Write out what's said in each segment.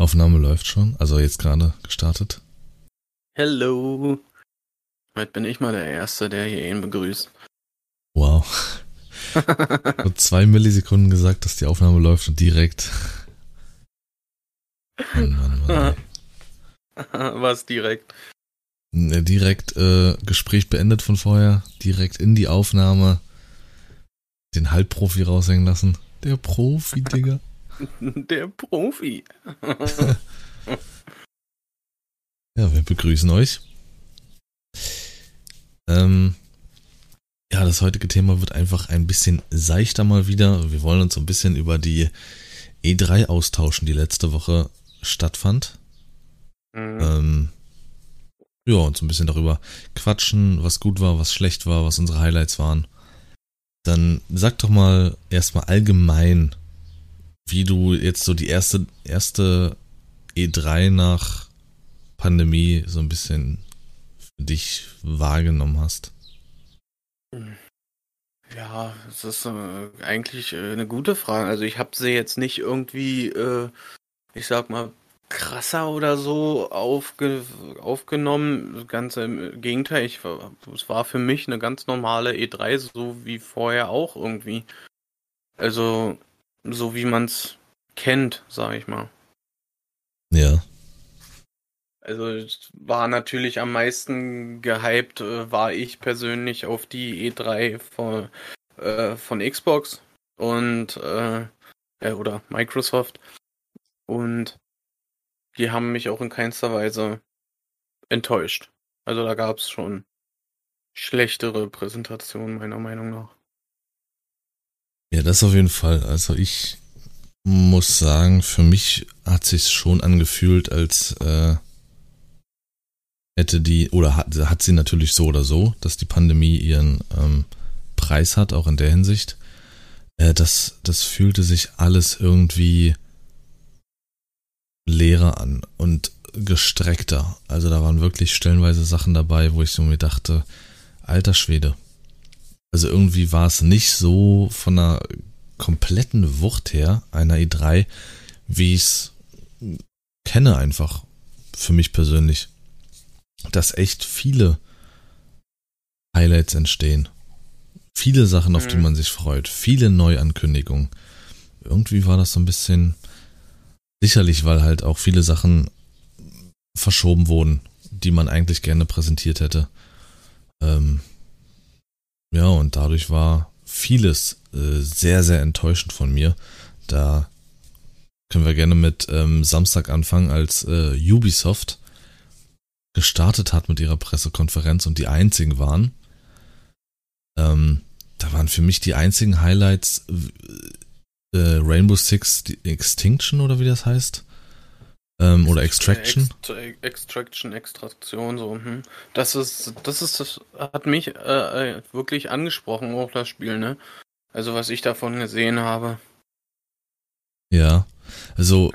Aufnahme läuft schon, also jetzt gerade gestartet. Hello. Heute bin ich mal der Erste, der hier ihn begrüßt. Wow. Nur zwei Millisekunden gesagt, dass die Aufnahme läuft und direkt. Mann, Mann, Mann. Was direkt? Ne, Direkt äh, Gespräch beendet von vorher, direkt in die Aufnahme, den Halbprofi raushängen lassen. Der Profi, Digga. Der Profi. Ja, wir begrüßen euch. Ähm, ja, das heutige Thema wird einfach ein bisschen seichter mal wieder. Wir wollen uns so ein bisschen über die E3 austauschen, die letzte Woche stattfand. Mhm. Ähm, ja, und so ein bisschen darüber quatschen, was gut war, was schlecht war, was unsere Highlights waren. Dann sag doch mal erstmal allgemein, wie du jetzt so die erste, erste E3 nach Pandemie so ein bisschen für dich wahrgenommen hast. Ja, das ist äh, eigentlich äh, eine gute Frage. Also ich habe sie jetzt nicht irgendwie, äh, ich sag mal, krasser oder so aufge aufgenommen. Ganz im Gegenteil, ich, es war für mich eine ganz normale E3, so wie vorher auch irgendwie. Also so wie man es kennt, sag ich mal. Ja. Also es war natürlich am meisten gehypt, äh, war ich persönlich auf die E3 von, äh, von Xbox und äh, äh, oder Microsoft. Und die haben mich auch in keinster Weise enttäuscht. Also da gab es schon schlechtere Präsentationen, meiner Meinung nach. Ja, das auf jeden Fall. Also ich muss sagen, für mich hat sich's schon angefühlt, als äh, hätte die, oder hat, hat sie natürlich so oder so, dass die Pandemie ihren ähm, Preis hat, auch in der Hinsicht. Äh, das, das fühlte sich alles irgendwie leerer an und gestreckter. Also da waren wirklich stellenweise Sachen dabei, wo ich so mir dachte, alter Schwede. Also irgendwie war es nicht so von einer kompletten Wucht her, einer E3, wie ich es kenne einfach, für mich persönlich. Dass echt viele Highlights entstehen. Viele Sachen, auf die Mhm. man sich freut. Viele Neuankündigungen. Irgendwie war das so ein bisschen sicherlich, weil halt auch viele Sachen verschoben wurden, die man eigentlich gerne präsentiert hätte. Ähm, ja, und dadurch war vieles äh, sehr, sehr enttäuschend von mir. Da können wir gerne mit ähm, Samstag anfangen, als äh, Ubisoft gestartet hat mit ihrer Pressekonferenz und die einzigen waren. Ähm, da waren für mich die einzigen Highlights äh, Rainbow Six Extinction oder wie das heißt. Ähm, oder Extraction. Ext Extraction, Extraktion, so. Hm. Das ist, das ist, das hat mich äh, äh, wirklich angesprochen, auch das Spiel, ne? Also was ich davon gesehen habe. Ja, also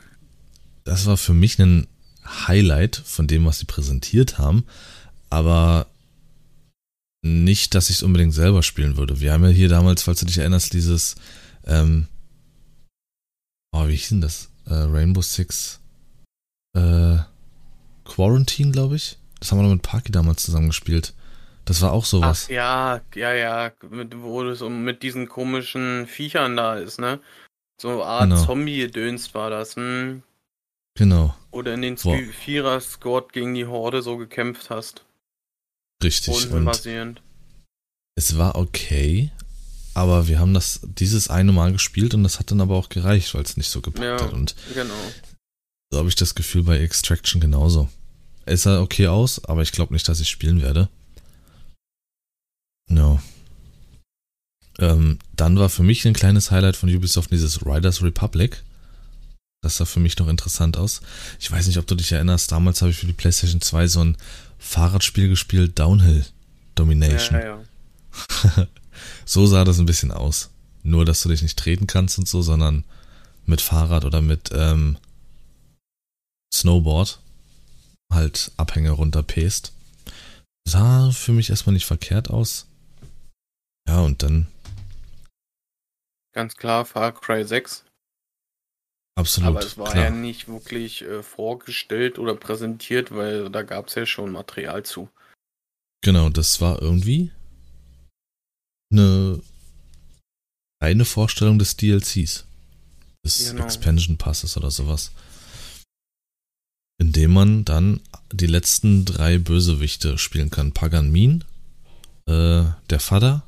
das war für mich ein Highlight von dem, was sie präsentiert haben, aber nicht, dass ich es unbedingt selber spielen würde. Wir haben ja hier damals, falls du dich erinnerst, dieses, ähm, oh, wie hieß denn das? Äh, Rainbow Six äh, Quarantine, glaube ich. Das haben wir noch mit Parky damals zusammen gespielt. Das war auch sowas. Ach ja, ja, ja, mit, wo das so mit diesen komischen Viechern da ist, ne? So eine Art Genau. Zombie-Gedöns war das, hm? Genau, Oder in den Boah. Vierer-Squad gegen die Horde so gekämpft hast. richtig. Und es war okay, aber wir haben das dieses eine Mal gespielt und das hat dann aber auch gereicht, weil es nicht so gepackt Ja. hat. Und Genau. So habe ich das Gefühl bei Extraction genauso. Es sah okay aus, aber ich glaube nicht, dass ich spielen werde. Ja. Ähm, dann war für mich ein kleines Highlight von Ubisoft dieses Riders Republic. Das sah für mich noch interessant aus. Ich weiß nicht, ob du dich erinnerst, damals habe ich für die PlayStation 2 so ein Fahrradspiel gespielt, Downhill Domination. Ja, ja. So sah das ein bisschen aus. Nur, dass du dich nicht treten kannst und so, sondern mit Fahrrad oder mit ähm, Snowboard halt Abhänge runterpest. Sah für mich erstmal nicht verkehrt aus. Ja, und dann, Ganz klar, Far Cry 6. Absolut. Aber es war klar. ja nicht wirklich äh, vorgestellt oder präsentiert, weil da gab es ja schon Material zu. Genau, das war irgendwie eine reine Vorstellung des DLCs. Des Genau. Expansion Passes oder sowas. Indem man dann die letzten drei Bösewichte spielen kann. Pagan Min, äh, der Vater.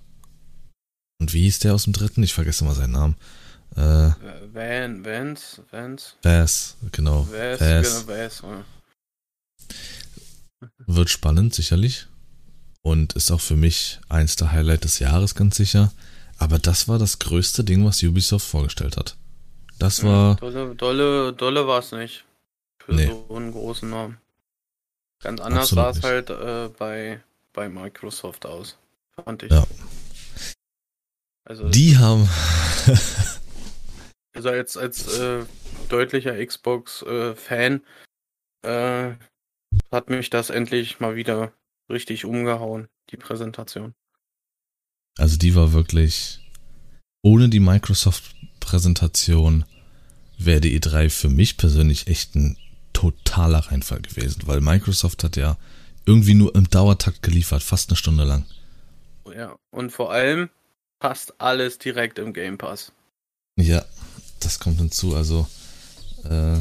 Und wie hieß der aus dem dritten? Ich vergesse mal seinen Namen. Äh, Van, Vance, Vance, Vaz, genau. Vaz, Vaz. genau, Vaz. ja. Wird spannend, sicherlich. Und ist auch für mich eins der Highlight des Jahres, ganz sicher. Aber das war das größte Ding, was Ubisoft vorgestellt hat. Das war, Dolle, dolle, dolle war es nicht. Für Nee. so einen großen Namen. Ganz anders sah es halt äh, bei, bei Microsoft aus. Fand ich. Ja. Also, die haben, also als, als äh, deutlicher Xbox-Fan äh, hat mich das endlich mal wieder richtig umgehauen, die Präsentation. also die war wirklich, ohne die Microsoft-Präsentation wäre die E3 für mich persönlich echt ein totaler Reinfall gewesen, weil Microsoft hat ja irgendwie nur im Dauertakt geliefert, fast eine Stunde lang. Ja, und vor allem passt alles direkt im Game Pass. Ja, das kommt hinzu. Also, äh,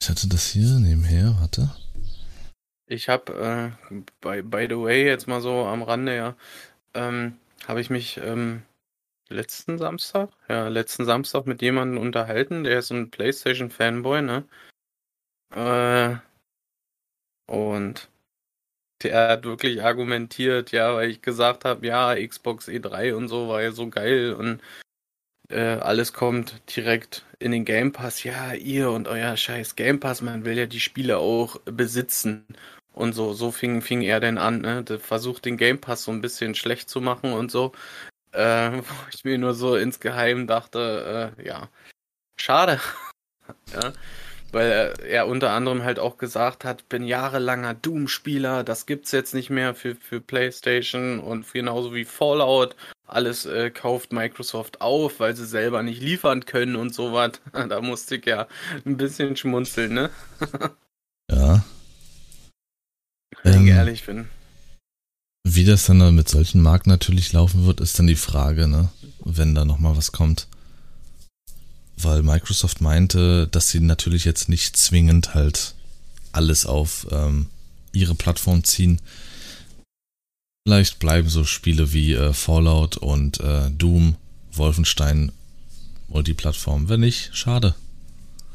ich hatte das hier nebenher, warte. Ich habe, äh, by, by the way, jetzt mal so am Rande, ja, ähm, habe ich mich ähm, letzten Samstag, ja, letzten Samstag mit jemandem unterhalten, der ist ein PlayStation-Fanboy, ne? Äh, und der hat wirklich argumentiert, ja, weil ich gesagt habe, ja, Xbox E3 und so war ja so geil und äh, alles kommt direkt in den Game Pass. Ja, ihr und euer scheiß Game Pass, man will ja die Spiele auch besitzen. Und so, so fing, fing er denn an, ne? Der versucht den Game Pass so ein bisschen schlecht zu machen und so. Äh, wo ich mir nur so insgeheim dachte, äh, ja, schade. ja. Weil er, er unter anderem halt auch gesagt hat, bin jahrelanger Doom-Spieler, das gibt's jetzt nicht mehr für, für PlayStation und genauso wie Fallout. Alles äh, kauft Microsoft auf, weil sie selber nicht liefern können und sowas. Da musste ich ja ein bisschen schmunzeln, ne? Ja. Wenn Ähm, ich ehrlich bin. Wie das dann mit solchen Marken natürlich laufen wird, ist dann die Frage, ne? Wenn da nochmal was kommt. Weil Microsoft meinte, dass sie natürlich jetzt nicht zwingend halt alles auf ähm, ihre Plattform ziehen. Vielleicht bleiben so Spiele wie äh, Fallout und äh, Doom, Wolfenstein Multiplattform. Wenn nicht, schade.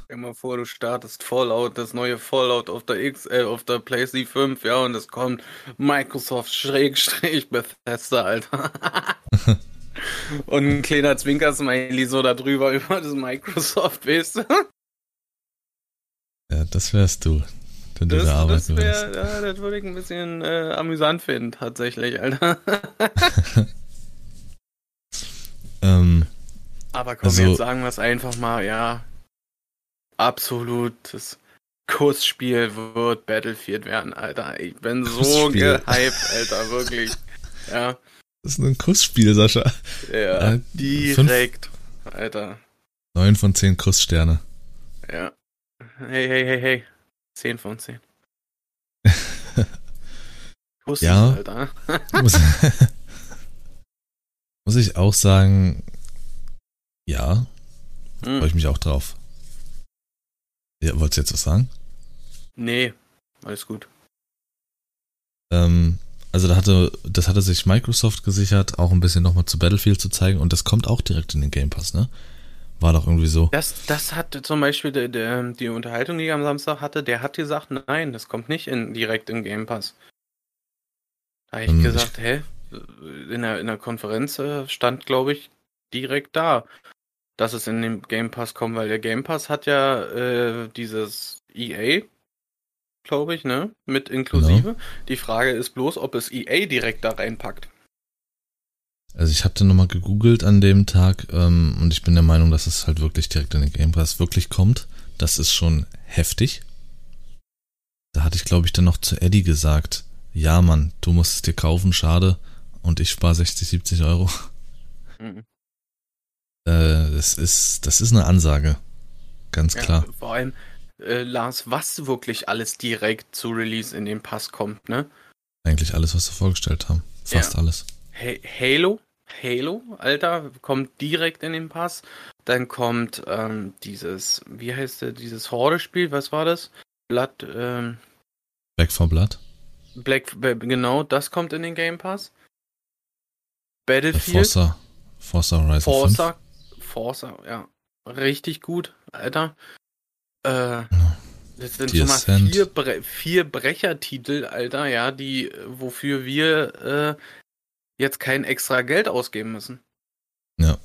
Stell mal vor, du startest Fallout, das neue Fallout auf der X, äh, auf der PlayStation 5, ja, und es kommt Microsoft Schrägstrich Bethesda, Alter. und ein kleiner Zwinker-Smiley so da drüber über das Microsoft, weißt du? Ja, das wärst du, wenn du Das, da das arbeiten würdest. ja, das würde ich ein bisschen äh, amüsant finden, tatsächlich, Alter. Ähm, Aber komm, Also- jetzt sagen wir es einfach mal, ja. Absolutes Kussspiel wird Battlefield werden, Alter. Ich bin so Kussspiel. gehypt, Alter, wirklich. Ja, das ist ein Kussspiel, Sascha. ja, Äh, direkt, Alter. Neun von zehn Kusssterne. Ja. Hey, hey, hey, hey. 10 von 10. Kussis, Ja. Alter. muss, muss ich auch sagen, ja, freue Hm. ich mich auch drauf. Ja, wolltest du jetzt was sagen? Nee, alles gut. Ähm, also da hatte, das hatte sich Microsoft gesichert, auch ein bisschen nochmal zu Battlefield zu zeigen und das kommt auch direkt in den Game Pass, ne? War doch irgendwie so. Das, das hat zum Beispiel der, der, die Unterhaltung, die ich am Samstag hatte, der hat gesagt, nein, das kommt nicht in, direkt in Game Pass. Da habe ich Hm, gesagt, hä? In der, in der Konferenz äh, stand, glaube ich, direkt da, dass es in den Game Pass kommt, weil der Game Pass hat ja äh, dieses EA, glaube ich, ne? Mit inklusive. Die Frage ist bloß, ob es EA direkt da reinpackt. Also ich hatte nochmal gegoogelt an dem Tag ähm, und ich bin der Meinung, dass es halt wirklich direkt in den Game Pass wirklich kommt. Das ist schon heftig. Da hatte ich, glaube ich, dann noch zu Eddie gesagt, ja Mann, du musst es dir kaufen, schade. Und ich spare 60, 70 Euro. Mhm. Äh, das ist, das ist eine Ansage. ganz klar. Ja, vor allem, äh, Lars, was wirklich alles direkt zu Release in den Pass kommt, ne? Eigentlich alles, was sie vorgestellt haben. Fast Ja. alles. Ha Halo, Halo, Alter, kommt direkt in den Pass. Dann kommt ähm, dieses, wie heißt der, dieses Horde-Spiel, was war das? Blood, ähm, Back for Blood. Black, genau, das kommt in den Game Pass. Battlefield, Forza, Forza Horizon 5. Forza, Forza, ja, richtig gut, Alter. Äh, das sind schon mal vier, Bre vier Brechertitel, Alter, ja, die, wofür wir äh, jetzt kein extra Geld ausgeben müssen. Ja.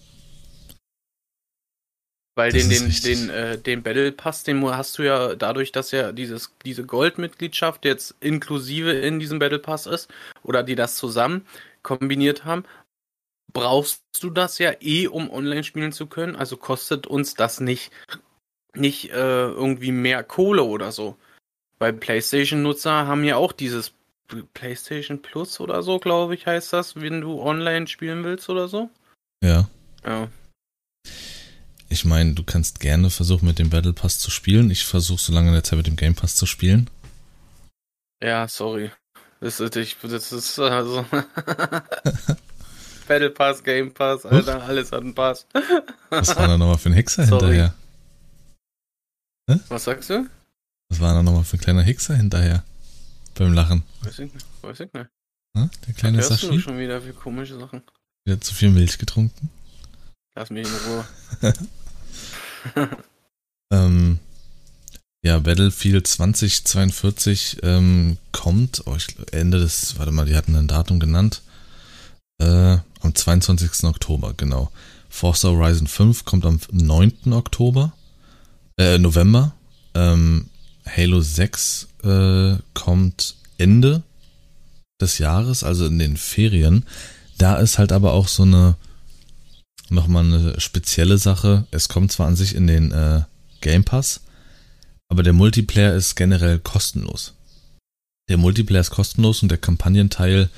Weil Das den, den, richtig. den, äh, den Battle Pass, den hast du ja dadurch, dass ja dieses, diese Goldmitgliedschaft jetzt inklusive in diesem Battle Pass ist, oder die das zusammen kombiniert haben, brauchst du das ja eh, um online spielen zu können. Also kostet uns das nicht, nicht äh, irgendwie mehr Kohle oder so. Weil PlayStation-Nutzer haben ja auch dieses PlayStation Plus oder so, glaube ich, heißt das, wenn du online spielen willst oder so. Ja. Ja. Ich meine, du kannst gerne versuchen, mit dem Battle Pass zu spielen. Ich versuche so lange in der Zeit mit dem Game Pass zu spielen. Ja, sorry. Das ist, ich, das ist also. Battle Pass, Game Pass, Alter, alles hat einen Pass. Was war da nochmal für ein Hexer Sorry. hinterher? Was sagst du? Was war da nochmal für ein kleiner Hexer hinterher? Beim Lachen. Weiß ich nicht. Weiß ich nicht. Ne? Der kleine Was hörst du Sashi? schon wieder für komische Sachen? Wieder zu viel Milch getrunken. Lass mich in Ruhe. Ähm, ja, Battlefield 2042 ähm, kommt, oh, ich, Ende des, warte mal, die hatten ein Datum genannt. Äh, am 22. Oktober, genau. Forza Horizon 5 kommt am 9. Oktober, äh, November. Ähm, Halo 6 äh, kommt Ende des Jahres, also in den Ferien. Da ist halt aber auch so eine nochmal eine spezielle Sache. Es kommt zwar an sich in den äh, Game Pass, aber der Multiplayer ist generell kostenlos. Der Multiplayer ist kostenlos und der Kampagnenteil,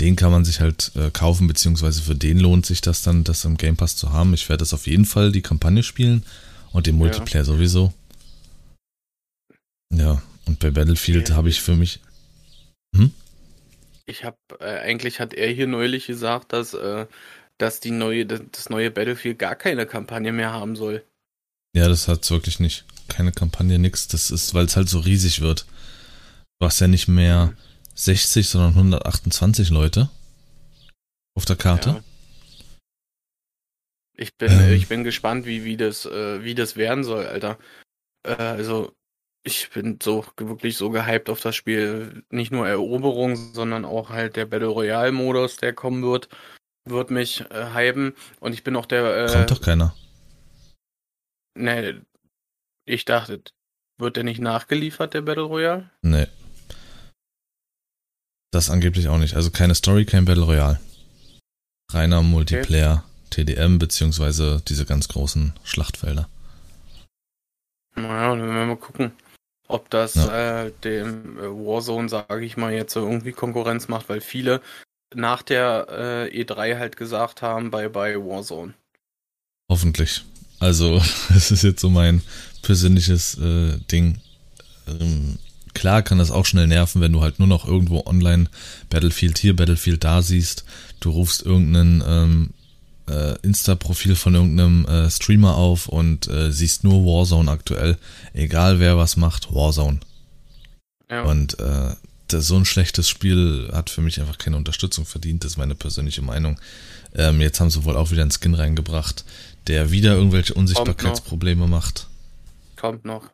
den kann man sich halt äh, kaufen, beziehungsweise für den lohnt sich das dann, das im Game Pass zu haben. Ich werde das auf jeden Fall die Kampagne spielen und den Multiplayer sowieso. Ja, und bei Battlefield Ja. habe ich für mich. Ich habe äh, eigentlich hat er hier neulich gesagt, dass äh, dass die neue das, das neue Battlefield gar keine Kampagne mehr haben soll. Ja, das hat's wirklich nicht. Keine Kampagne, nix. Das ist, weil es halt so riesig wird. Du hast ja nicht mehr 60, sondern 128 Leute auf der Karte. Ja. Ich bin Ähm. ich bin gespannt, wie wie das äh, wie das werden soll, Alter. Äh, also ich bin so wirklich so gehypt auf das Spiel. Nicht nur Eroberung, sondern auch halt der Battle Royale Modus, der kommen wird, wird mich äh, hypen. Und ich bin auch der. Äh, Kommt doch keiner. Nee, ich dachte, wird der nicht nachgeliefert, der Battle Royale? Nee. Das angeblich auch nicht. Also keine Story, kein Battle Royale. Reiner Multiplayer, TDM, beziehungsweise diese ganz großen Schlachtfelder. Naja, dann werden wir mal gucken, ob das äh, dem äh, Warzone, sage ich mal, jetzt irgendwie Konkurrenz macht, weil viele nach der äh, E3 halt gesagt haben, bye bye Warzone. Hoffentlich. Also, es ist jetzt so mein persönliches äh, Ding. Ähm, klar kann das auch schnell nerven, wenn du halt nur noch irgendwo online Battlefield hier, Battlefield da siehst. Du rufst irgendeinen ähm, äh, Insta-Profil von irgendeinem äh, Streamer auf und äh, siehst nur Warzone aktuell. Egal wer was macht, Warzone. Ja, Und äh, das, so ein schlechtes Spiel hat für mich einfach keine Unterstützung verdient, das ist meine persönliche Meinung. Ähm, jetzt haben sie wohl auch wieder einen Skin reingebracht, der wieder irgendwelche Unsichtbarkeitsprobleme macht. kommt noch.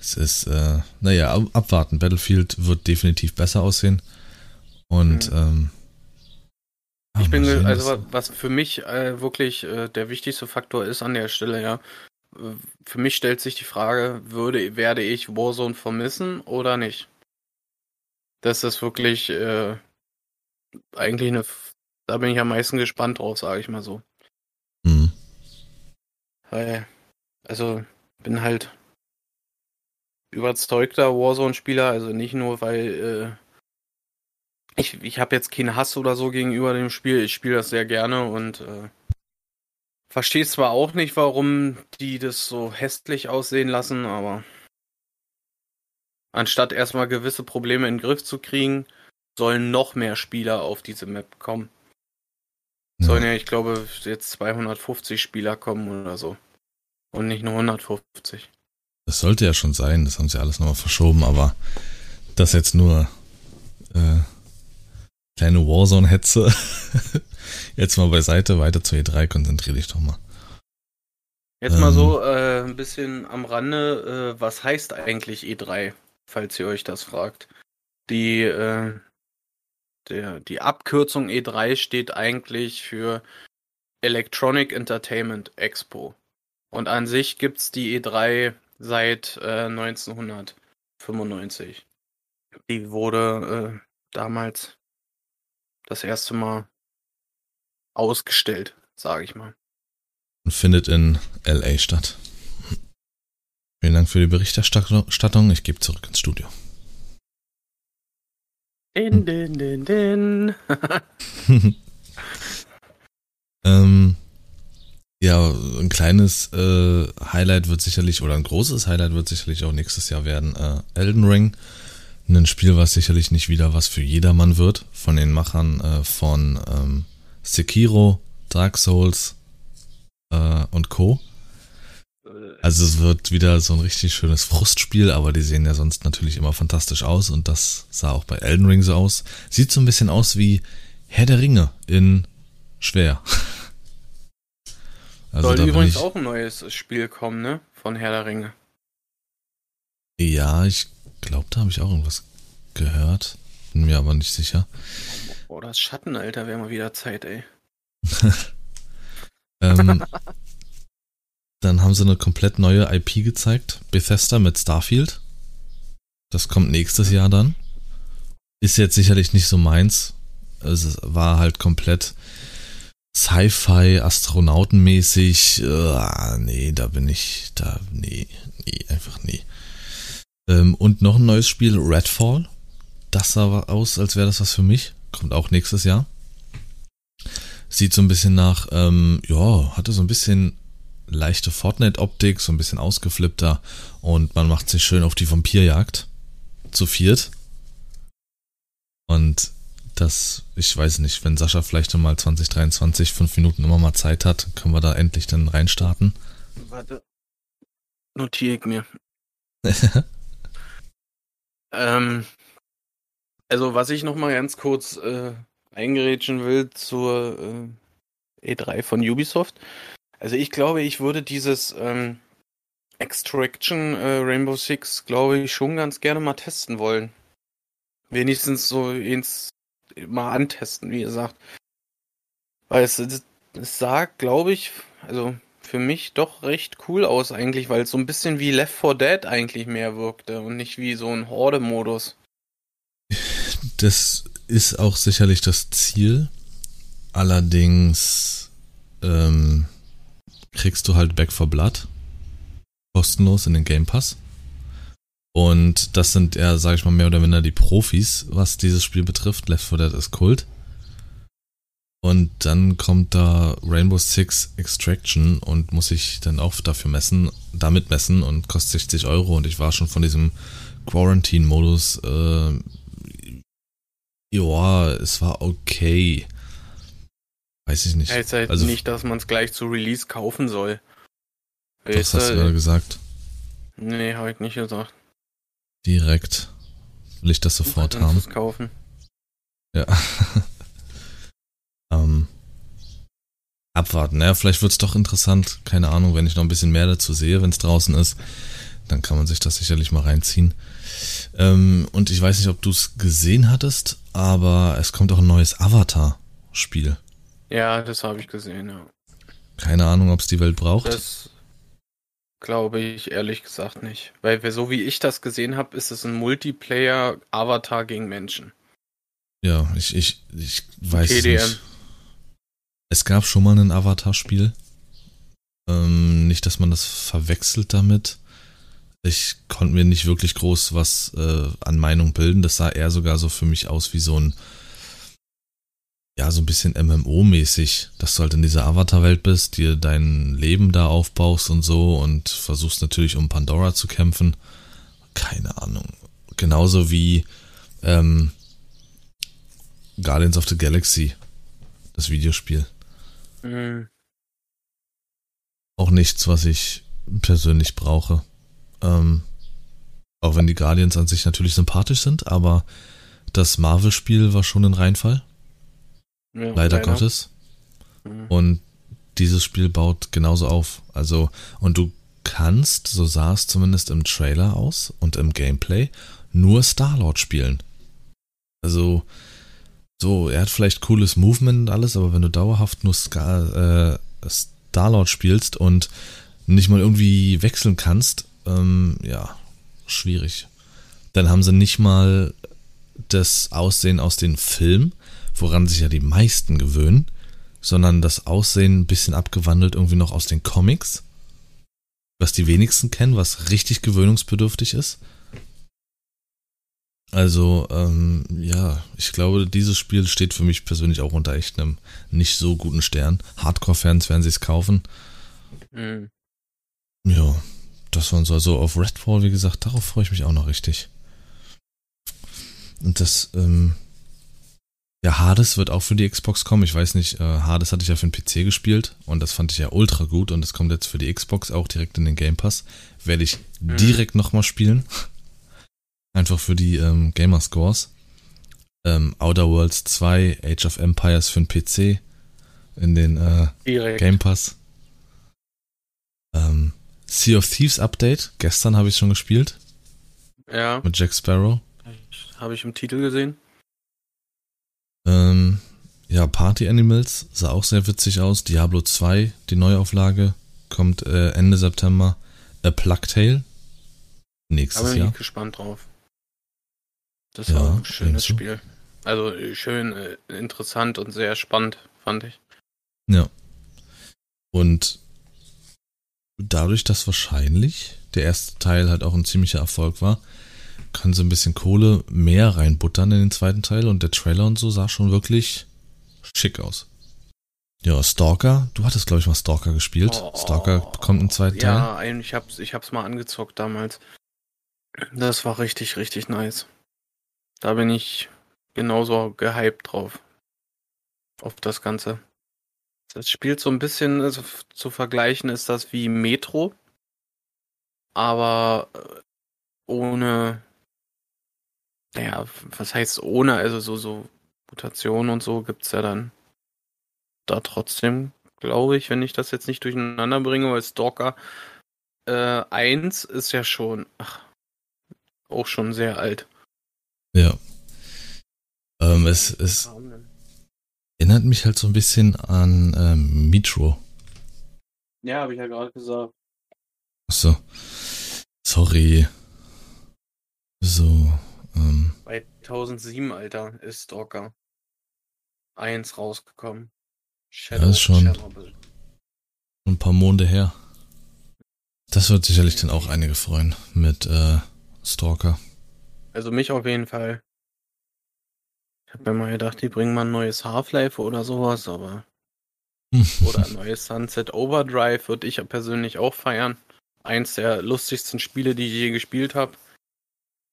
Es ist, äh, naja, ab- abwarten. Battlefield wird definitiv besser aussehen. Und Mhm. ähm, Ich bin, also was- wa- was für mich äh, wirklich äh, der wichtigste Faktor ist an der Stelle, ja. äh, Für mich stellt sich die Frage, würde, werde ich Warzone vermissen oder nicht? Das ist wirklich äh, eigentlich eine, da bin ich am meisten gespannt drauf, sage ich mal so. Mhm. Weil, also, bin halt überzeugter Warzone-Spieler, also nicht nur, weil äh, ich, ich habe jetzt keinen Hass oder so gegenüber dem Spiel. Ich spiele das sehr gerne und äh, verstehe zwar auch nicht, warum die das so hässlich aussehen lassen, aber anstatt erstmal gewisse Probleme in den Griff zu kriegen, sollen noch mehr Spieler auf diese Map kommen. Sollen ja, ich glaube, jetzt 250 Spieler kommen oder so. Und nicht nur 150. Das sollte ja schon sein, das haben sie alles nochmal verschoben, aber das jetzt nur äh, kleine Warzone-Hetze. jetzt mal beiseite, weiter zur E3, konzentriere dich doch mal. Jetzt mal so Ähm. äh, ein bisschen am Rande, äh, was heißt eigentlich E3, falls ihr euch das fragt. Die, äh, der, die Abkürzung E3 steht eigentlich für Electronic Entertainment Expo. Und an sich gibt's die E3 seit äh, 1995. Die wurde äh, damals das erste Mal ausgestellt, sage ich mal. Und findet in LA statt. Vielen Dank für die Berichterstattung. Ich gebe zurück ins Studio. Din, din, din, din. ähm, ja, ein kleines äh, Highlight wird sicherlich, oder ein großes Highlight wird sicherlich auch nächstes Jahr werden. Äh, Elden Ring. Ein Spiel, was sicherlich nicht wieder was für jedermann wird. Von den Machern äh, von ähm, Sekiro, Dark Souls äh, und Co. Also es wird wieder so ein richtig schönes Frustspiel, aber die sehen ja sonst natürlich immer fantastisch aus und das sah auch bei Elden Ring so aus. Sieht so ein bisschen aus wie Herr der Ringe in schwer. Also Soll übrigens ich, auch ein neues Spiel kommen, ne? Von Herr der Ringe. Ja, ich glaube, da habe ich auch irgendwas gehört. Bin mir aber nicht sicher. Boah, das Schattenalter wäre mal wieder Zeit, ey. Ähm, dann haben sie eine komplett neue IP gezeigt. Bethesda mit Starfield. Das kommt nächstes Jahr dann. Ist jetzt sicherlich nicht so meins. Es war halt komplett Sci-Fi, Astronautenmäßig. Äh, nee, da bin ich, da, nee, nee, einfach nee. Ähm, und noch ein neues Spiel, Redfall. Das sah aus, als wäre das was für mich. Kommt auch nächstes Jahr. Sieht so ein bisschen nach, ähm, ja, hatte so ein bisschen leichte Fortnite-Optik, so ein bisschen ausgeflippter und man macht sich schön auf die Vampirjagd. Zu viert. Und das, ich weiß nicht, wenn Sascha vielleicht mal 2023 fünf Minuten immer mal Zeit hat, können wir da endlich dann reinstarten. Warte. Notiere ich mir. Ähm, also, was ich noch mal ganz kurz äh, eingerätschen will zur äh, E3 von Ubisoft. Also, ich glaube, ich würde dieses ähm, Extraction äh, Rainbow Six, glaube ich, schon ganz gerne mal testen wollen. Wenigstens so ins mal antesten, wie gesagt. Weil es, es sah, glaube ich, also für mich doch recht cool aus eigentlich, weil es so ein bisschen wie Left 4 Dead eigentlich mehr wirkte und nicht wie so ein Horde-Modus. Das ist auch sicherlich das Ziel. Allerdings ähm, kriegst du halt Back for Blood kostenlos in den Game Pass. Und das sind eher, sag ich mal, mehr oder minder die Profis, was dieses Spiel betrifft. Left 4 Dead ist Kult. Und dann kommt da Rainbow Six Extraction und muss ich dann auch dafür messen, damit messen und kostet 60 Euro. Und ich war schon von diesem Quarantine-Modus, äh, ja, es war okay. Weiß ich nicht. Heißt halt Also- nicht, dass man es gleich zu Release kaufen soll. Das hast du gerade gesagt. Nee, habe ich nicht gesagt. Direkt will ich das sofort haben. kaufen. Ja. ähm, abwarten. Ja, vielleicht wird's doch interessant. Keine Ahnung, wenn ich noch ein bisschen mehr dazu sehe, wenn es draußen ist, dann kann man sich das sicherlich mal reinziehen. Ähm, und ich weiß nicht, ob du es gesehen hattest, aber es kommt auch ein neues Avatar-Spiel. Ja, das habe ich gesehen, ja. Keine Ahnung, ob es die Welt braucht. Das glaube ich ehrlich gesagt nicht. Weil wir- so wie ich das gesehen habe, ist es ein Multiplayer-Avatar gegen Menschen. Ja, ich, ich, ich weiß es TDM. nicht. Es gab schon mal ein Avatar-Spiel. Ähm, nicht, dass man das verwechselt damit. Ich konnte mir nicht wirklich groß was äh, an Meinung bilden. Das sah eher sogar so für mich aus wie so ein ja, so ein bisschen MMO-mäßig, dass du halt in dieser Avatar-Welt bist, dir dein Leben da aufbaust und so und versuchst natürlich um Pandora zu kämpfen. Keine Ahnung. Genauso wie ähm, Guardians of the Galaxy, das Videospiel. Mhm. Auch nichts, was ich persönlich brauche. Ähm, auch wenn die Guardians an sich natürlich sympathisch sind, aber das Marvel-Spiel war schon ein Reinfall. Ja, leider, leider, Gottes. Mhm. Und dieses Spiel baut genauso auf. Also, und du kannst, so sah es zumindest im Trailer aus und im Gameplay, nur Star-Lord spielen. Also, so, er hat vielleicht cooles Movement und alles, aber wenn du dauerhaft nur Ska, äh, Star-Lord spielst und nicht mal irgendwie wechseln kannst, ähm, ja, schwierig. Dann haben sie nicht mal das Aussehen aus den Filmen, woran sich ja die meisten gewöhnen, sondern das Aussehen ein bisschen abgewandelt irgendwie noch aus den Comics, was die wenigsten kennen, was richtig gewöhnungsbedürftig ist. Also, ähm, ja, ich glaube, dieses Spiel steht für mich persönlich auch unter echt einem nicht so guten Stern. Hardcore-Fans werden sich kaufen. Mhm. Ja, das waren so. Also auf Redfall, wie gesagt, darauf freue ich mich auch noch richtig. Und das, ähm, ja, Hades wird auch für die Xbox kommen. Ich weiß nicht, äh, Hades hatte ich ja für den PC gespielt und das fand ich ja ultra gut und das kommt jetzt für die Xbox auch direkt in den Game Pass. Werde ich mhm. direkt nochmal spielen. Einfach für die ähm, Gamer Scores. Ähm, Outer Worlds 2, Age of Empires für den PC in den äh, Game Pass. Ähm, Sea of Thieves Update. Gestern habe ich schon gespielt. Ja. Mit Jack Sparrow. Habe ich im Titel gesehen. Ähm, ja, Party Animals sah auch sehr witzig aus. Diablo 2, die Neuauflage, kommt äh, Ende September. A Plague Tale. Nächstes Jahr. Da bin ich gespannt drauf. Das war ein schönes Spiel. Also äh, schön, äh, interessant und sehr spannend, fand ich. Ja. Und dadurch, dass wahrscheinlich der erste Teil halt auch ein ziemlicher Erfolg war, können sie ein bisschen Kohle mehr reinbuttern in den zweiten Teil und der Trailer und so sah schon wirklich schick aus. Ja, Stalker, du hattest glaube ich mal Stalker gespielt. Oh, Stalker bekommt einen zweiten ja, Teil. Ja, ich hab's, ich hab's mal angezockt damals. Das war richtig, richtig nice. Da bin ich genauso gehypt drauf. Auf das Ganze. Das spielt so ein bisschen, also zu vergleichen ist das wie Metro. Aber äh, ohne naja, was heißt ohne, also so, so Mutationen und so gibt's ja dann da trotzdem, glaube ich, wenn ich das jetzt nicht durcheinander bringe, weil Stalker äh, 1 ist ja schon ach, auch schon sehr alt. Ja. Ähm, es, es erinnert mich halt so ein bisschen an ähm, Metro. Ja, habe ich ja gerade gesagt. Achso. Sorry. So. Ähm, 2007, Alter, ist Stalker 1 rausgekommen. Shadow ja, ist schon Chernobyl. ein paar Monde her. Das wird sicherlich dann auch einige freuen mit äh, Stalker. Also mich auf jeden Fall. Ich habe mir mal gedacht, die bringen mal ein neues Half-Life oder sowas, aber. oder ein neues Sunset Overdrive würde ich ja persönlich auch feiern. Eins der lustigsten Spiele, die ich je gespielt habe.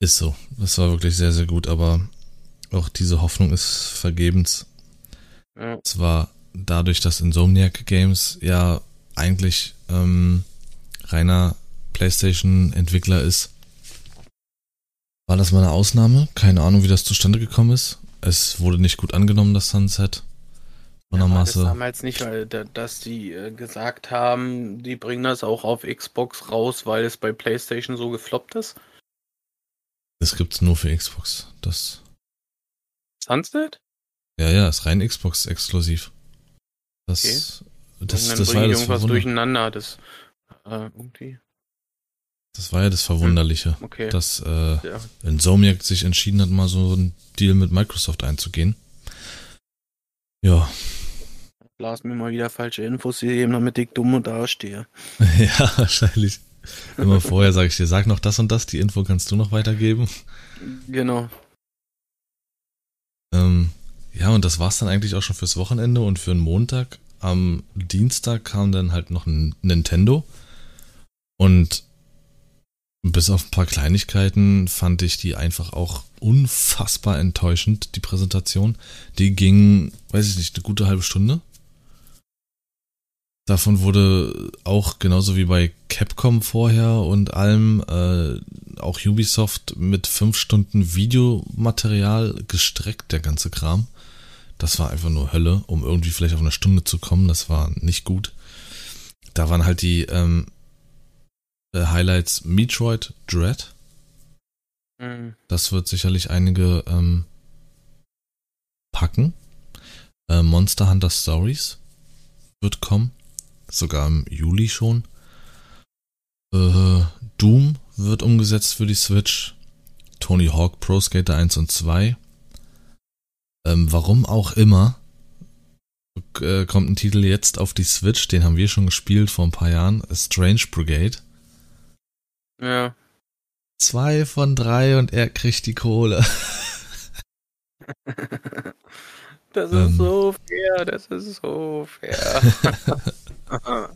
Ist so. Das war wirklich sehr, sehr gut, aber auch diese Hoffnung ist vergebens. Ja. Zwar dadurch, dass Insomniac Games ja eigentlich ähm, reiner PlayStation-Entwickler ist, war das mal eine Ausnahme. Keine Ahnung, wie das zustande gekommen ist. Es wurde nicht gut angenommen, das Sunset. Von ja, war das damals nicht, weil dass die äh, gesagt haben, die bringen das auch auf Xbox raus, weil es bei PlayStation so gefloppt ist? Das gibt's nur für Xbox. Das. Sunset? Ja, ja, ist rein Xbox exklusiv. Das, okay. das, das, das war das irgendwas durcheinander, das äh, irgendwie. Das war ja das Verwunderliche, okay. dass äh, ja. Insomniac sich entschieden hat, mal so einen Deal mit Microsoft einzugehen. Ja. Blas mir mal wieder falsche Infos, die eben damit ich dumm und dastehe. ja, wahrscheinlich. Immer vorher sage ich dir, sag noch das und das, die Info kannst du noch weitergeben. Genau. Ähm, Ja, und das war's dann eigentlich auch schon fürs Wochenende und für den Montag. Am Dienstag kam dann halt noch ein Nintendo. Und bis auf ein paar Kleinigkeiten fand ich die einfach auch unfassbar enttäuschend, die Präsentation. Die ging, weiß ich nicht, eine gute halbe Stunde. Davon wurde auch genauso wie bei Capcom vorher und allem äh, auch Ubisoft mit fünf Stunden Videomaterial gestreckt, der ganze Kram. Das war einfach nur Hölle, um irgendwie vielleicht auf eine Stunde zu kommen. Das war nicht gut. Da waren halt die ähm, äh, Highlights Metroid Dread. Mhm. Das wird sicherlich einige ähm, packen. Äh, Monster Hunter Stories wird kommen sogar im Juli schon. Äh, Doom wird umgesetzt für die Switch. Tony Hawk Pro Skater 1 und 2. Ähm, warum auch immer äh, kommt ein Titel jetzt auf die Switch, den haben wir schon gespielt vor ein paar Jahren. Strange Brigade. Ja. Zwei von drei und er kriegt die Kohle. Das ist ähm, so fair, das ist so fair.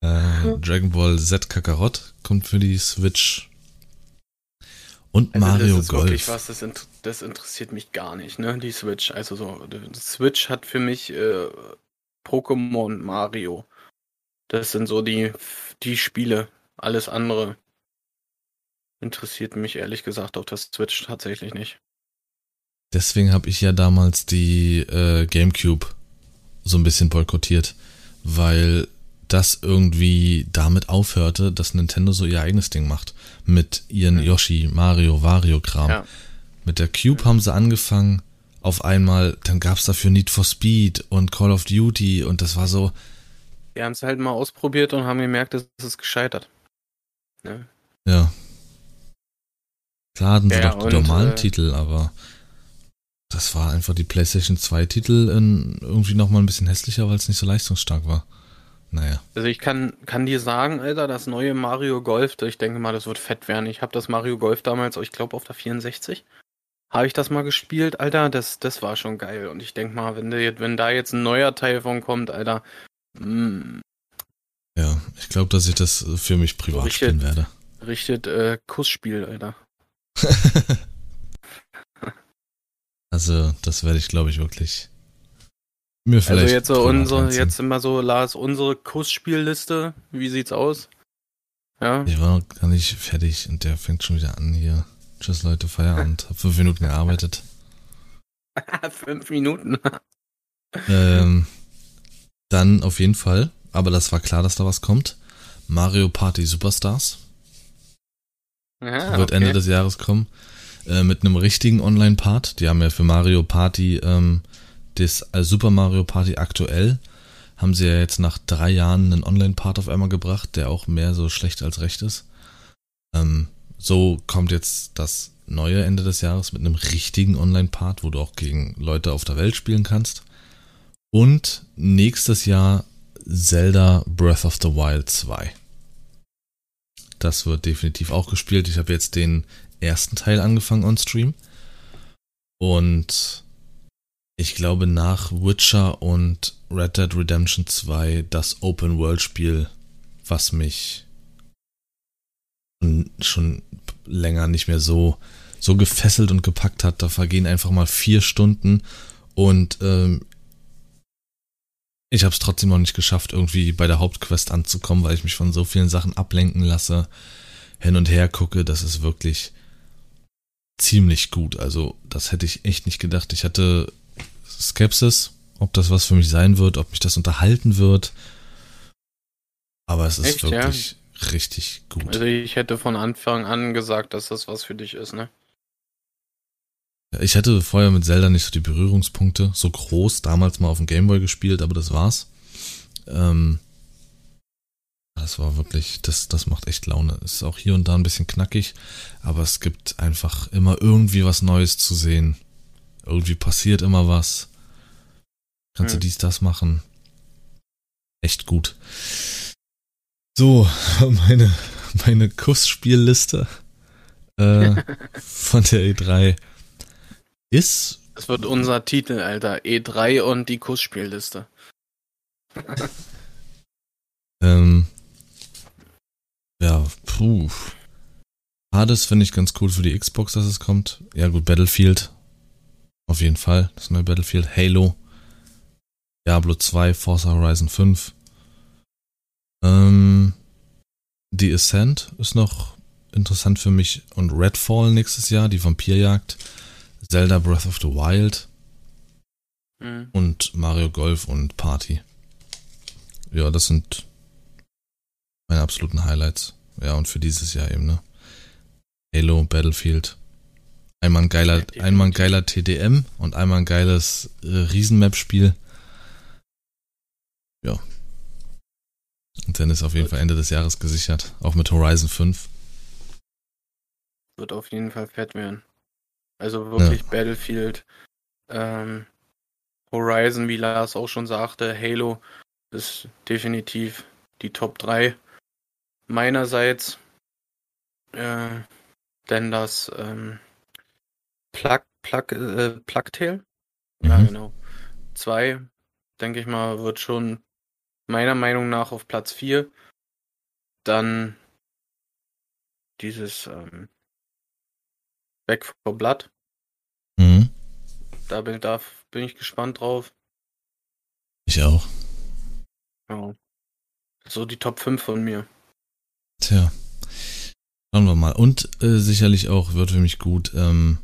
äh, Dragon Ball Z Kakarot kommt für die Switch. Und also Mario das ist Golf. Wirklich was, das, int das, interessiert mich gar nicht, ne? Die Switch. Also so, die Switch hat für mich äh, Pokémon Mario. Das sind so die, die Spiele. Alles andere interessiert mich ehrlich gesagt auf der Switch tatsächlich nicht. Deswegen habe ich ja damals die äh, GameCube so ein bisschen boykottiert, weil das irgendwie damit aufhörte, dass Nintendo so ihr eigenes Ding macht. Mit ihren mhm. Yoshi, Mario, Wario-Kram. Ja. Mit der Cube mhm. haben sie angefangen, auf einmal, dann gab's dafür Need for Speed und Call of Duty und das war so. Wir haben es halt mal ausprobiert und haben gemerkt, dass es gescheitert. Ne? Ja. Klar hatten sie ja, doch die und, normalen äh, Titel, aber das war einfach die PlayStation 2 Titel in, irgendwie nochmal ein bisschen hässlicher, weil es nicht so leistungsstark war. Naja. Also ich kann, kann dir sagen, Alter, das neue Mario Golf, ich denke mal, das wird fett werden. Ich habe das Mario Golf damals, ich glaube auf der 64, habe ich das mal gespielt, Alter, das, das war schon geil. Und ich denke mal, wenn, der, wenn da jetzt ein neuer Teil von kommt, Alter, mh. Ja, ich glaube, dass ich das für mich privat richtet, spielen werde. Richtet äh, Kussspiel, Alter. Also, das werde ich, glaube ich, wirklich mir also vielleicht. Also jetzt so unsere, jetzt immer so, Lars, unsere Kussspielliste. Wie sieht's aus? Ja. Ich war noch gar nicht fertig und der fängt schon wieder an hier. Tschüss Leute, Feierabend. Hab fünf Minuten gearbeitet. fünf Minuten. ähm, dann auf jeden Fall, aber das war klar, dass da was kommt. Mario Party Superstars. Ja, wird okay. Ende des Jahres kommen. Äh, mit einem richtigen Online-Part. Die haben ja für Mario Party, ähm, das äh, Super Mario Party aktuell, haben sie ja jetzt nach drei Jahren einen Online-Part auf einmal gebracht, der auch mehr so schlecht als recht ist. Ähm, so kommt jetzt das neue Ende des Jahres mit einem richtigen Online-Part, wo du auch gegen Leute auf der Welt spielen kannst. Und nächstes Jahr Zelda Breath of the Wild 2. Das wird definitiv auch gespielt. Ich habe jetzt den ersten Teil angefangen on Stream. Und ich glaube nach Witcher und Red Dead Redemption 2 das Open World Spiel, was mich schon länger nicht mehr so so gefesselt und gepackt hat. Da vergehen einfach mal vier Stunden und ähm, ich habe es trotzdem noch nicht geschafft, irgendwie bei der Hauptquest anzukommen, weil ich mich von so vielen Sachen ablenken lasse, hin und her gucke. Das ist wirklich ziemlich gut. Also das hätte ich echt nicht gedacht. Ich hatte Skepsis, ob das was für mich sein wird, ob mich das unterhalten wird. Aber es ist echt, wirklich ja? richtig gut. Also ich hätte von Anfang an gesagt, dass das was für dich ist, ne? Ich hatte vorher mit Zelda nicht so die Berührungspunkte. So groß, damals mal auf dem Gameboy gespielt, aber das war's. Ähm, das war wirklich, das, das macht echt Laune. Ist auch hier und da ein bisschen knackig, aber es gibt einfach immer irgendwie was Neues zu sehen. Irgendwie passiert immer was. Kannst hm. du dies, das machen. Echt gut. So, meine, meine Kussspielliste äh, von der E3 ist Das wird unser Titel, Alter. E3 und die Kussspielliste. ähm, ja, puh. Hades finde ich ganz cool für die Xbox, dass es kommt. Ja gut, Battlefield. Auf jeden Fall, das neue Battlefield. Halo. Diablo 2, Forza Horizon 5. Ähm, The Ascent ist noch interessant für mich. Und Redfall nächstes Jahr, die Vampirjagd. Zelda Breath of the Wild. Mhm. Und Mario Golf und Party. Ja, das sind meine absoluten Highlights. Ja, und für dieses Jahr eben, ne? Halo, Battlefield. Einmal ein geiler, einmal ein geiler TDM und einmal ein geiles äh, Riesenmap-Spiel. Ja. Und dann ist auf jeden Fall Ende des Jahres gesichert. Auch mit Horizon 5. Wird auf jeden Fall fett werden. Also wirklich ja. Battlefield, ähm, Horizon, wie Lars auch schon sagte, Halo ist definitiv die Top 3 meinerseits. Äh, denn das ähm, Plug, Plug, äh, Plugtail, mhm. ja genau, 2, denke ich mal, wird schon meiner Meinung nach auf Platz 4. Dann dieses ähm, Back for Blood. Mhm. Da bin, da bin ich gespannt drauf. Ich auch. Ja. So die Top 5 von mir. Tja. Schauen wir mal. Und äh, sicherlich auch wird für mich gut ähm,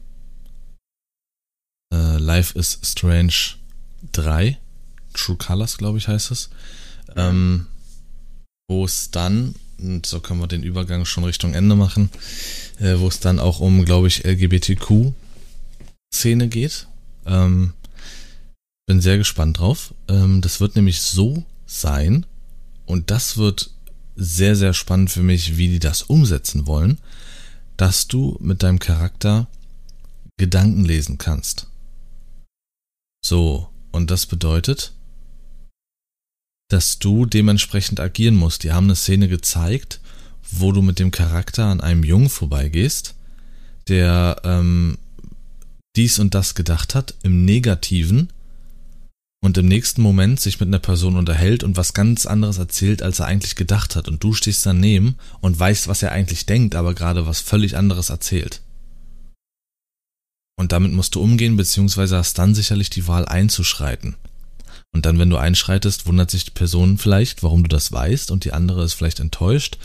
äh, Life is Strange 3. True Colors, glaube ich, heißt es. Ähm, wo es dann, und so können wir den Übergang schon Richtung Ende machen, äh, wo es dann auch um, glaube ich, LGBTQ-Szene geht. Ähm, bin sehr gespannt drauf. Ähm, das wird nämlich so sein, und das wird sehr, sehr spannend für mich, wie die das umsetzen wollen, dass du mit deinem Charakter Gedanken lesen kannst. So, und das bedeutet, dass du dementsprechend agieren musst. Die haben eine Szene gezeigt, wo du mit dem Charakter an einem Jungen vorbeigehst, der ähm, dies und das gedacht hat, im Negativen, und im nächsten Moment sich mit einer Person unterhält und was ganz anderes erzählt, als er eigentlich gedacht hat. Und du stehst daneben und weißt, was er eigentlich denkt, aber gerade was völlig anderes erzählt. Und damit musst du umgehen, beziehungsweise hast dann sicherlich die Wahl einzuschreiten. Und dann, wenn du einschreitest, wundert sich die Person vielleicht, warum du das weißt und die andere ist vielleicht enttäuscht.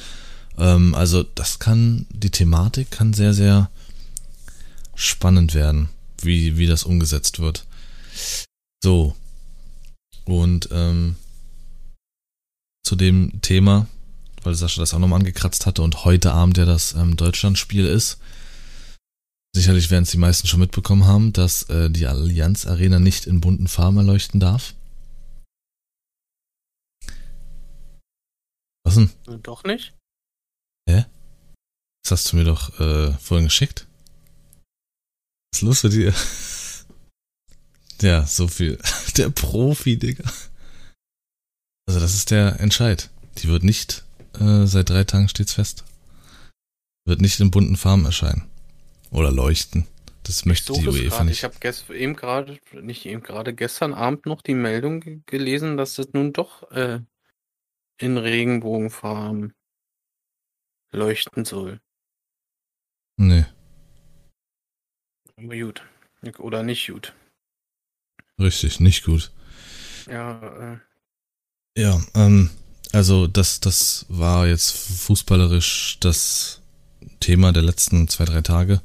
Ähm, also das kann, die Thematik kann sehr, sehr spannend werden, wie, wie das umgesetzt wird. So, und ähm, zu dem Thema, weil Sascha das auch nochmal angekratzt hatte und heute Abend ja das ähm, Deutschlandspiel ist, sicherlich werden es die meisten schon mitbekommen haben, dass äh, die Allianz Arena nicht in bunten Farben erleuchten darf. Was denn? Doch nicht? Hä? Das hast du mir doch äh, vorhin geschickt. Was ist los mit dir? Ja, so viel. Der Profi, Digga. Also das ist der Entscheid. Die wird nicht, äh, seit drei Tagen steht's fest. Wird nicht in bunten Farben erscheinen. Oder leuchten. Das möchte die UEFA nicht. Ich habe eben gerade, nicht eben gerade gestern Abend noch die Meldung gelesen, dass es nun doch äh, in Regenbogenfarben leuchten soll. Nee. Aber gut. Oder nicht gut. Richtig, nicht gut. Ja, äh. Ja, ähm, also das, das war jetzt fußballerisch das Thema der letzten zwei, drei Tage.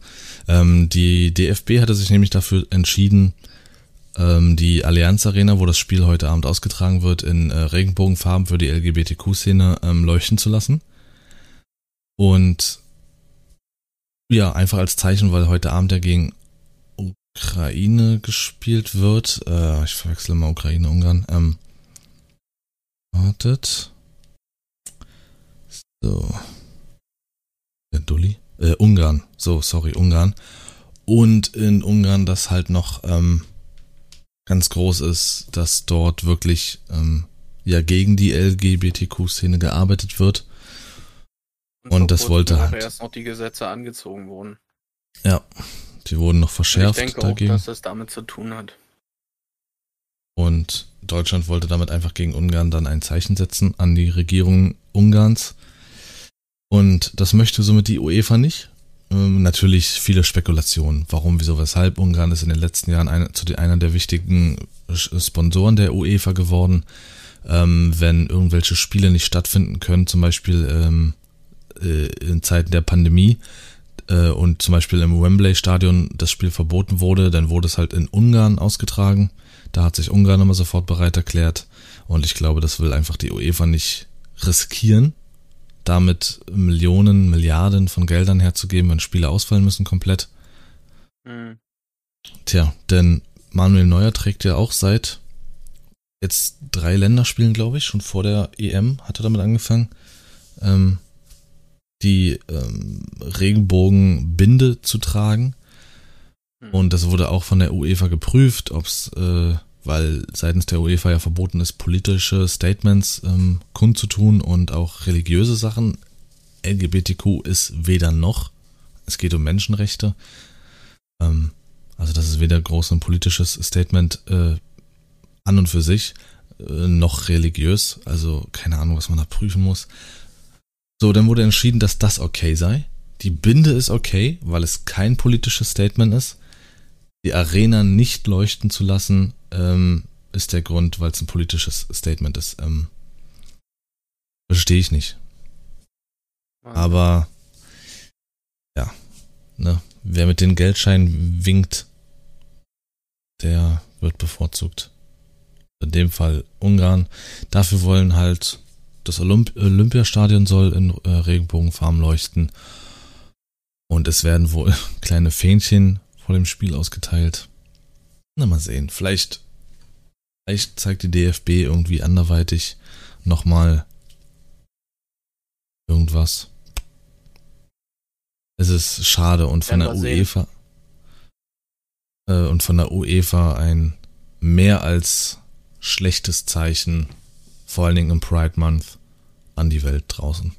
Ähm, die DFB hatte sich nämlich dafür entschieden, ähm, die Allianz Arena, wo das Spiel heute Abend ausgetragen wird, in äh, Regenbogenfarben für die LGBTQ-Szene ähm, leuchten zu lassen. Und ja, einfach als Zeichen, weil heute Abend ja gegen Ukraine gespielt wird. Äh, ich verwechsel mal Ukraine, Ungarn. Ähm, wartet. So. Der Dulli? Äh, Ungarn. So, sorry, Ungarn. Und in Ungarn das halt noch ähm, ganz groß ist, dass dort wirklich ähm, ja gegen die LGBTQ-Szene gearbeitet wird. Und, das wollte halt. erst noch die Gesetze angezogen wurden. Ja, Die wurden noch verschärft ich denke dagegen. auch, dass das damit zu tun hat. Und Deutschland wollte damit einfach gegen Ungarn dann ein Zeichen setzen an die Regierung Ungarns. Und das möchte somit die UEFA nicht. Ähm, natürlich viele Spekulationen. Warum, wieso, weshalb. Ungarn ist in den letzten Jahren eine, zu den, einer der wichtigen Sponsoren der UEFA geworden. Ähm, wenn irgendwelche Spiele nicht stattfinden können, zum Beispiel ähm, äh, in Zeiten der Pandemie äh, und zum Beispiel im Wembley-Stadion das Spiel verboten wurde, dann wurde es halt in Ungarn ausgetragen. Da hat sich Ungarn immer sofort bereit erklärt. Und ich glaube, das will einfach die UEFA nicht riskieren, damit Millionen, Milliarden von Geldern herzugeben, wenn Spiele ausfallen müssen komplett. Mhm. Tja, denn Manuel Neuer trägt ja auch seit jetzt drei Länderspielen, glaube ich, schon vor der EM hat er damit angefangen, ähm, die ähm, Regenbogenbinde zu tragen. Mhm. Und das wurde auch von der UEFA geprüft, ob es, äh, weil seitens der UEFA ja verboten ist, politische Statements ähm, kundzutun und auch religiöse Sachen. LGBTQ ist weder noch. Es geht um Menschenrechte. Ähm, also das ist weder groß ein politisches Statement äh, an und für sich, äh, noch religiös. Also keine Ahnung, was man da prüfen muss. So, dann wurde entschieden, dass das okay sei. Die Binde ist okay, weil es kein politisches Statement ist. Die Arena nicht leuchten zu lassen, ähm, ist der Grund, weil es ein politisches Statement ist. Ähm, verstehe ich nicht. Aber ja, ne, wer mit den Geldscheinen winkt, der wird bevorzugt. In dem Fall Ungarn. Dafür wollen halt das Olymp Olympiastadion soll in äh, Regenbogenfarben leuchten. Und es werden wohl kleine Fähnchen vor dem Spiel ausgeteilt. Na, mal sehen. Vielleicht, vielleicht zeigt die DFB irgendwie anderweitig nochmal irgendwas. Es ist schade und von der UEFA äh, und von der UEFA ein mehr als schlechtes Zeichen vor allen Dingen im Pride Month, an die Welt draußen.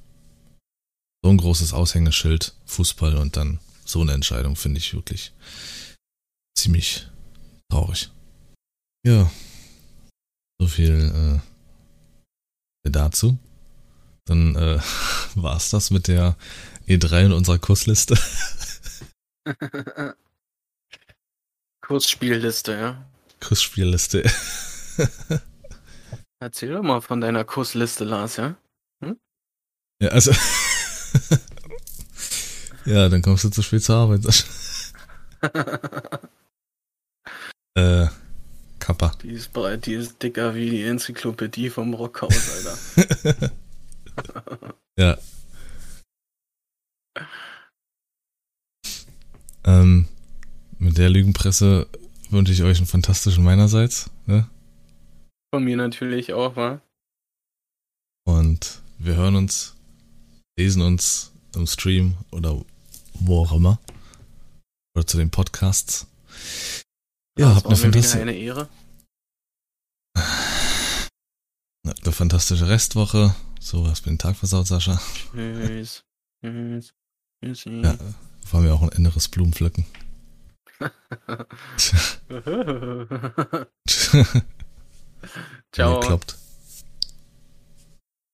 So ein großes Aushängeschild, Fußball und dann so eine Entscheidung finde ich wirklich ziemlich traurig. Ja, so viel äh, dazu. Dann äh, war es das mit der E3 in unserer Kursliste. Kursspielliste, ja. Kursspielliste. Erzähl doch mal von deiner Kursliste, Lars, ja? Hm? Ja, also. ja, dann kommst du zu spät zur Arbeit. äh, Kappa. Die ist, die ist dicker wie die Enzyklopädie vom Rockhaus, Alter. ja. Ähm, mit der Lügenpresse wünsche ich euch einen fantastischen meinerseits. Ne? Von mir natürlich auch, wa? Und wir hören uns, lesen uns im Stream oder wo auch immer. Oder zu den Podcasts. Ja, habt eine fantastische. Eine Ehre. Eine fantastische Restwoche. So, hast du den Tag versaut, Sascha. Tschüss. Tschüss. Tschüss. Ja, war mir auch ein inneres Blumenpflücken. Ciao. Geklappt.